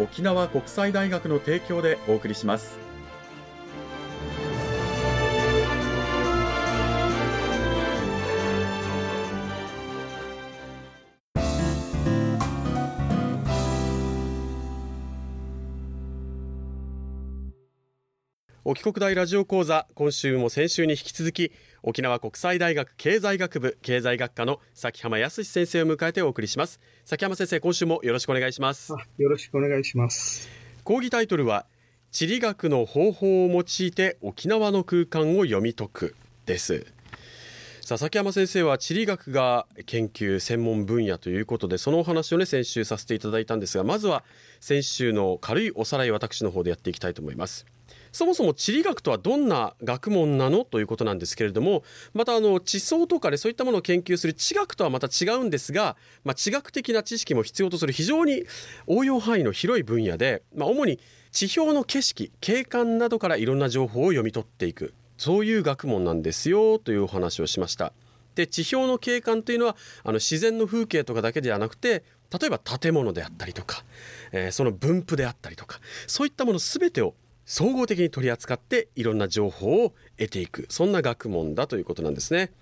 沖縄国際大学の提供でお送りします。沖国大ラジオ講座今週も先週に引き続き沖縄国際大学経済学部経済学科の崎浜康先生を迎えてお送りします。崎浜先生今週もよろしくお願いします。よろしくお願いします。講義タイトルは地理学の方法を用いて沖縄の空間を読み解くです。さあ崎山先生は地理学が研究専門分野ということでそのお話をね先週させていただいたんですがまずは先週の軽いおさらい私の方でやっていきたいと思いますそもそも地理学とはどんな学問なの？ということなんですけれどもまたあの地層とかでそういったものを研究する地学とはまた違うんですが、まあ、地学的な知識も必要とする非常に応用範囲の広い分野で、まあ、主に地表の景色景観などからいろんな情報を読み取っていくそういう学問なんですよというお話をしました。で地表の景観というのはあの自然の風景とかだけではなくて例えば建物であったりとか、えー、その分布であったりとかそういったもの全てを総合的に取り扱っていろんな情報を得ていくそんな学問だということなんですね。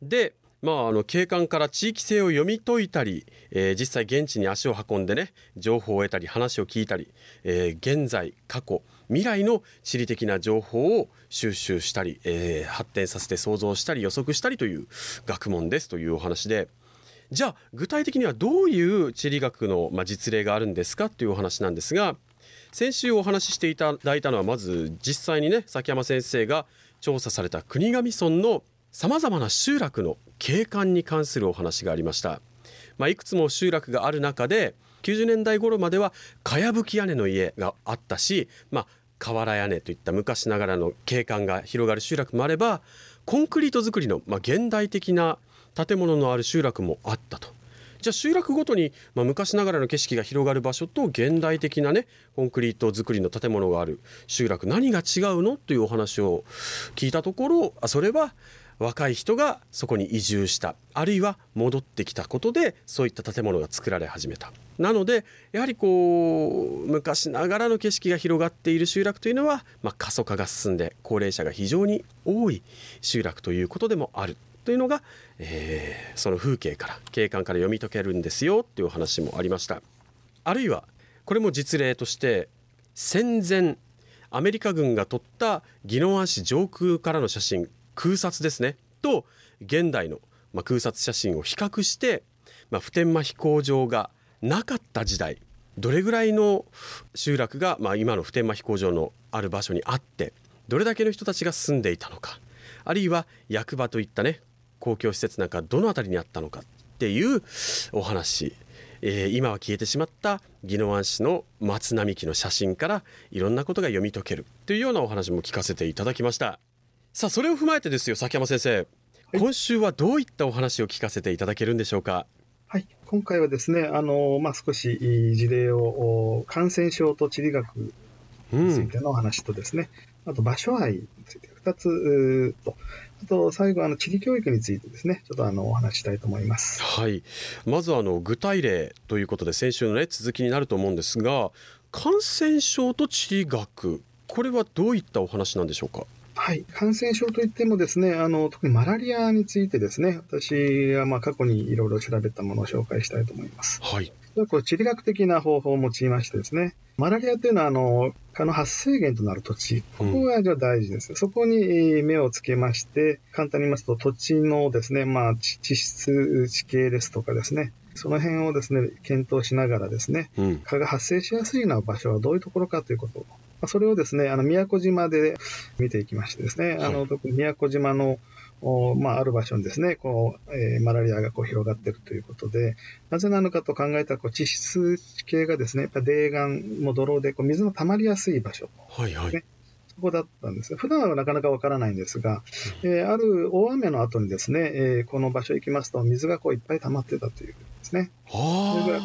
でまあ、あの景観から地域性を読み解いたり、えー、実際現地に足を運んでね情報を得たり話を聞いたり、えー、現在過去未来の地理的な情報を収集したり、えー、発展させて想像したり予測したりという学問ですというお話でじゃあ具体的にはどういう地理学の、まあ、実例があるんですかというお話なんですが先週お話ししていただいたのはまず実際にね崎山先生が調査された国頭村のさまざまな集落の景観に関するお話がありました、まあ、いくつも集落がある中で90年代頃まではかやぶき屋根の家があったし、まあ、瓦屋根といった昔ながらの景観が広がる集落もあればコンクリート造りの、まあ、現代的な建物のある集落もあったと。じゃあ集落ごとに、まあ、昔ながらの景色が広がる場所と現代的なねコンクリート造りの建物がある。集落何が違うのというお話を聞いたところあそれは若い人がそこに移住した。あるいは戻ってきたことでそういった建物が作られ始めた。なのでやはりこう昔ながらの景色が広がっている集落というのは、まあ、過疎化が進んで高齢者が非常に多い集落ということでもある。というのが、えー、その風景から景観から読み解けるんですよっていうお話もありました。あるいはこれも実例として戦前アメリカ軍が撮った宜野湾市上空からの写真空撮ですね。と現代の、ま、空撮写真を比較して、まあ、普天間飛行場がなかった時代どれぐらいの集落が、まあ、今の普天間飛行場のある場所にあってどれだけの人たちが住んでいたのかあるいは役場といったね公共施設なんかどの辺りにあったのかっていうお話、えー、今は消えてしまった宜野湾市の松並木の写真からいろんなことが読み解けるというようなお話も聞かせていただきました。さあそれを踏まえてですよ崎山先生。今週はどういったお話を聞かせていただけるんでしょうか？はい、今回はですね、あのまあ、少し事例を、感染症と地理学についての話とですね、うん、あと場所愛について2つと、あと最後、あの地理教育についてですね、ちょっとあのお話したいと思います。はい、まずあの具体例ということで、先週の、ね、続きになると思うんですが、感染症と地理学、これはどういったお話なんでしょうか？はい、感染症といってもですね、あの特にマラリアについてですね、私はまあ過去にいろいろ調べたものを紹介したいと思います。はい、こう地理学的な方法を用いましてですね、マラリアというのは、あの、蚊の発生源となる土地。ここが大事です。うん、そこに目をつけまして、簡単に言いますと、土地のですね、まあ、地質、地形ですとかですね、その辺をですね、検討しながらですね、うん、蚊が発生しやすいような場所はどういうところかということを、それをですね、あの、宮古島で見ていきましてですね、はい、あの、特に宮古島のまあ、ある場所にですね、こう、えー、マラリアがこう広がっているということで、なぜなのかと考えたら、こう、地質系がですね、やっぱ泥岩も泥で、こう、水の溜まりやすい場所、はいはい。そこだったんです。普段はなかなかわからないんですが、うん、えー、ある大雨の後にですね、えー、この場所行きますと、水がこういっぱい溜まってたというですね。それ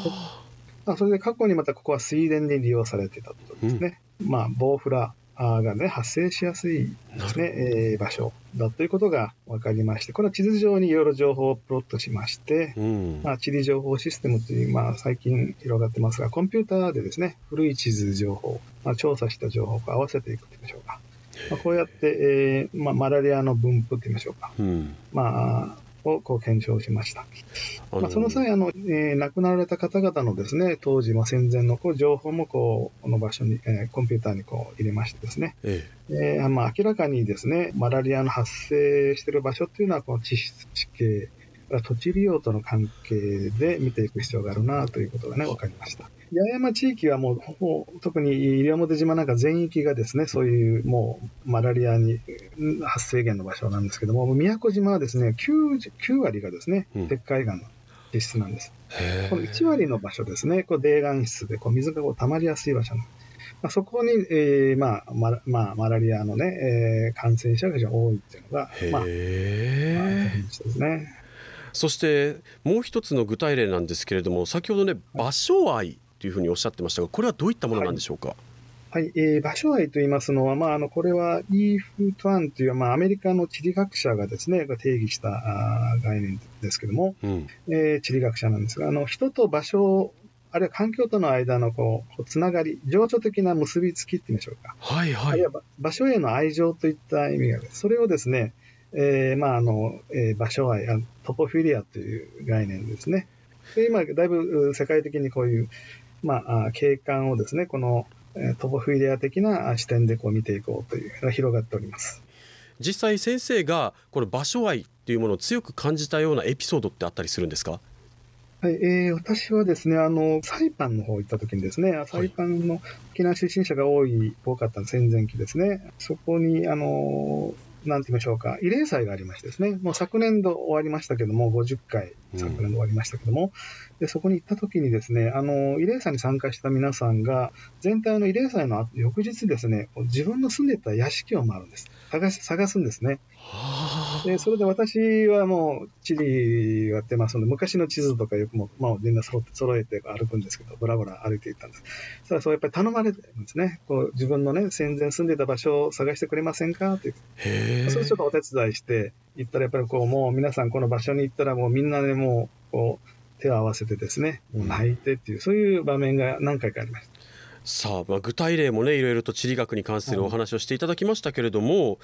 あそれで過去にまたここは水田に利用されてたとですね。うん、まあ、ボウフラがね、発生しやすいですね、えー、場所だということが分かりまして、これは地図上にいろいろ情報をプロットしまして、うん、まあ、地理情報システムという、まあ、最近広がってますが、コンピューターでですね、古い地図情報、まあ、調査した情報を合わせていくといいましょうか。まあ、こうやって、えーまあ、マラリアの分布といいましょうか。うん、まあ、をこう検証しました。まあ、その際あの、えー、亡くなられた方々のですね、当時、まあ、戦前のこう情報もこう、この場所に、えー、コンピューターにこう入れましてですね、ええー、まあ、明らかにですね、マラリアの発生している場所っていうのは、この地質地形、土地利用との関係で見ていく必要があるなということがね、分かりました。八重山地域はもう、特に西表島なんか全域がですね、そういうもうマラリアに発生源の場所なんですけども、宮古島はですね、9, 9割がですね、石灰岩の地質なんです。この1割の場所ですね、こう泥岩質でこう水がこう溜まりやすい場所なんです。まあ、そこに、えーまあままあ、マラリアのね、えー、感染者が非常に多いっていうのが、まあ、まあ、ですね。そしてもう一つの具体例なんですけれども先ほどね場所愛というふうにおっしゃってましたがこれはどういったものなんでしょうか、はいはい、えー、場所愛と言いますのは、まあ、あのこれはイーフ・トワンという、まあ、アメリカの地理学者がですね定義したあ概念ですけども、うん、えー、地理学者なんですがあの人と場所あるいは環境との間のこうつながり、情緒的な結びつきって言いましょうか。はいはい。あるいは場所への愛情といった意味がある。それをですね、えー、まあ、あの、えー、場所愛、トポフィリアという概念ですね。で今、だいぶ世界的にこういう、まあ、景観をですね、このトポフィリア的な視点でこう見ていこうというのが広がっております。実際先生がこの場所愛っていうものを強く感じたようなエピソードってあったりするんですか？はい、えー、私はですね、あの、サイパンの方行った時にですね、サイパンの沖縄出身者が多い、多かった戦前期ですね、そこに、あの、なんて言いましょうか、慰霊祭がありましてですね、もう昨年度終わりましたけども、50回、昨年度終わりましたけども、うん、でそこに行った時にですね、あの、慰霊祭に参加した皆さんが、全体の慰霊祭の翌日ですね、自分の住んでた屋敷を回るんです。探し、探すんですね。で、それで私はもう地理やってますので、昔の地図とかよくも、まあ、みんな揃えて歩くんですけど、ぶらぶら歩いていったんです。そしたうやっぱり頼まれてるんですね。こう自分のね、戦前住んでた場所を探してくれませんか？という。それちょっとお手伝いして、行ったらやっぱりこう、もう皆さんこの場所に行ったらもうみんなでもう、こう、手を合わせてですね、泣いてっていう、そういう場面が何回かありました。さあ、まあ、具体例もねいろいろと地理学に関するお話をしていただきましたけれども、はい、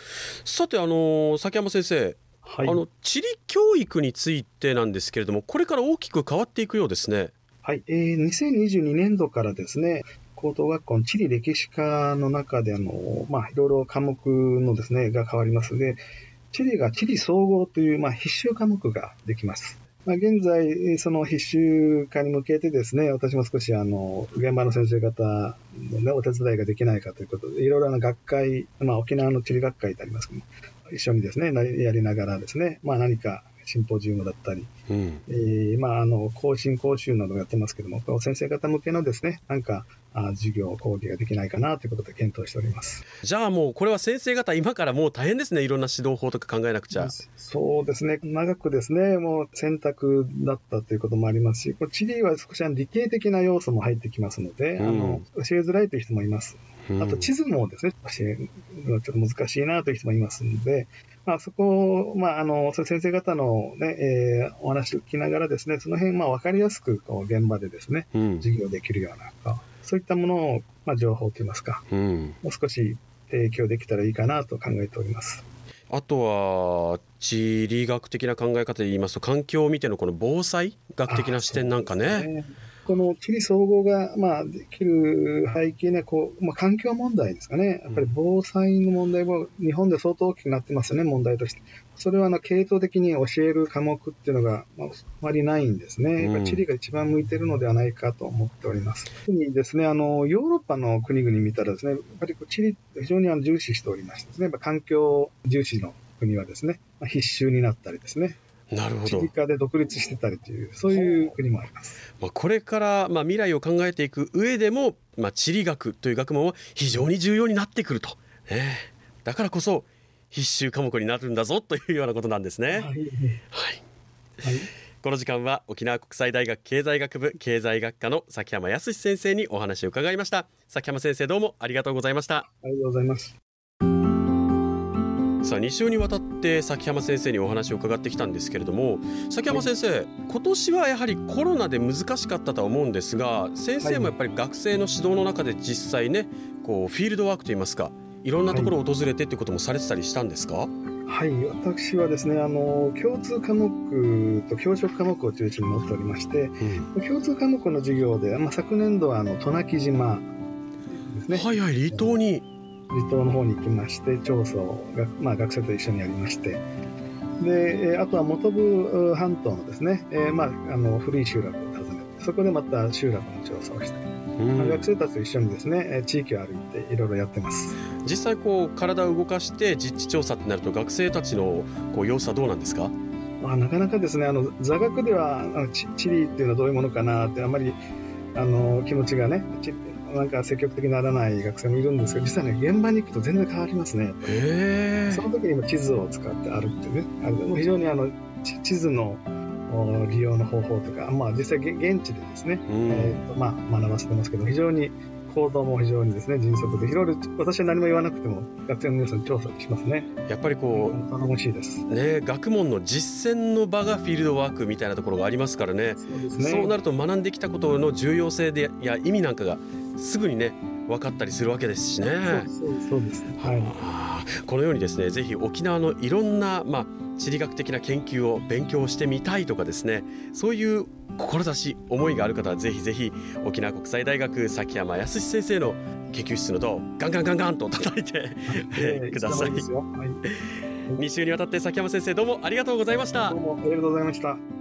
さてあの崎山先生、はい、あの地理教育についてなんですけれどもこれから大きく変わっていくようですね。はい、えー、2022年度からですね高等学校の地理歴史科の中であの、まあ、いろいろ科目のですねが変わりますので地理が地理総合という、まあ、必修科目ができます。まあ、現在、その必修化に向けてですね、私も少しあの現場の先生方の、ね、お手伝いができないかということで、いろいろな学会、まあ、沖縄の地理学会でありますけども、一緒にですね、やりながらですね、まあ、何かシンポジウムだったり、うん、えー、まあ、あの講師講習などやってますけども、先生方向けのですね、なんかあ授業、講義ができないかなということで検討しております。じゃあもう、これは先生方、今からもう大変ですね、いろんな指導法とか考えなくちゃ。そうですね、長くですね、もう選択だったということもありますし、これ地理は少し理系的な要素も入ってきますので、うん、あの教えづらいという人もいます。あと地図もですね、ちょっと難しいなという人もいますので、まあ、そこを、まあ、あの、先生方のね、えー、お話を聞きながらですね、その辺、まあ、わかりやすく、こう、現場でですね、うん、授業できるような、そういったものを、まあ、情報といいますか、うん、もう少し提供できたらいいかなと考えております。あとは地理学的な考え方で言いますと環境を見てのこの防災学的な視点なんかねこの地理総合が、まあ、できる背景にはこう、まあ、環境問題ですかね。やっぱり防災の問題も日本で相当大きくなってますよね、問題として。それはあの系統的に教える科目っていうのが、まあ、あまりないんですね。やっぱ地理が一番向いてるのではないかと思っております。特にですね、あの、ヨーロッパの国々見たらですね、やっぱり地理非常にあの重視しておりましてですね、環境重視の国はですね、まあ、必修になったりですね、なるほど。地理科で独立してたりという、そういう国もあります。まあ、これから、まあ、未来を考えていく上でも、まあ、地理学という学問は非常に重要になってくると。ね、だからこそ、必修科目になるんだぞというようなことなんですね。はい。はい、はいこの時間は沖縄国際大学経済学部経済学科の崎山康先生にお話を伺いました崎山先生どうもありがとうございましたありがとうございますさあ2週にわたって崎山先生にお話を伺ってきたんですけれども崎山先生、はい、今年はやはりコロナで難しかったとは思うんですが先生もやっぱり学生の指導の中で実際ねこうフィールドワークといいますかいろんなところを訪れてっていうこともされてたりしたんですか、はい、私はですねあの共通科目と教職科目を中心に持っておりまして、うん、共通科目の授業で、まあ、昨年度はあの渡名喜島ですね。はいはい離島に離島の方に行きまして調査をが、まあ、学生と一緒にやりまして。であとは本部半島のですね、えーまあ、あの古い集落を訪ねてそこでまた集落の調査をして、まあ、学生たちと一緒にですね地域を歩いていろいろやってます。実際こう体を動かして実地調査ってなると学生たちのこう様子はどうなんですか？まあ、なかなかですねあの座学ではあの地理っていうのはどういうものかなってあまりあの気持ちがねなんか積極的にならない学生もいるんですけど、実はね、現場に行くと全然変わりますね。その時にも地図を使って歩ってね、あの非常にあの地図の利用の方法とか、まあ、実際現地でですね、えーとまあ、学ばせてますけど、非常に行動も非常にですね迅速でいろいろ私は何も言わなくても学生の皆さん調査しますね。やっぱりこう頼もしいです。ね学問の実践の場がフィールドワークみたいなところがありますからね。そうね。そうなると学んできたことの重要性でや意味なんかがすぐにね分かったりするわけですしね。そうです、はい、このようにですねぜひ沖縄のいろんな、まあ、地理学的な研究を勉強してみたいとかですねそういう志思いがある方はぜひぜひ沖縄国際大学崎山康先生の研究室のドアをガンガンガンガンと叩いて、えー、ください。い、2週にわたって崎山先生どうもありがとうございました。どうもありがとうございました。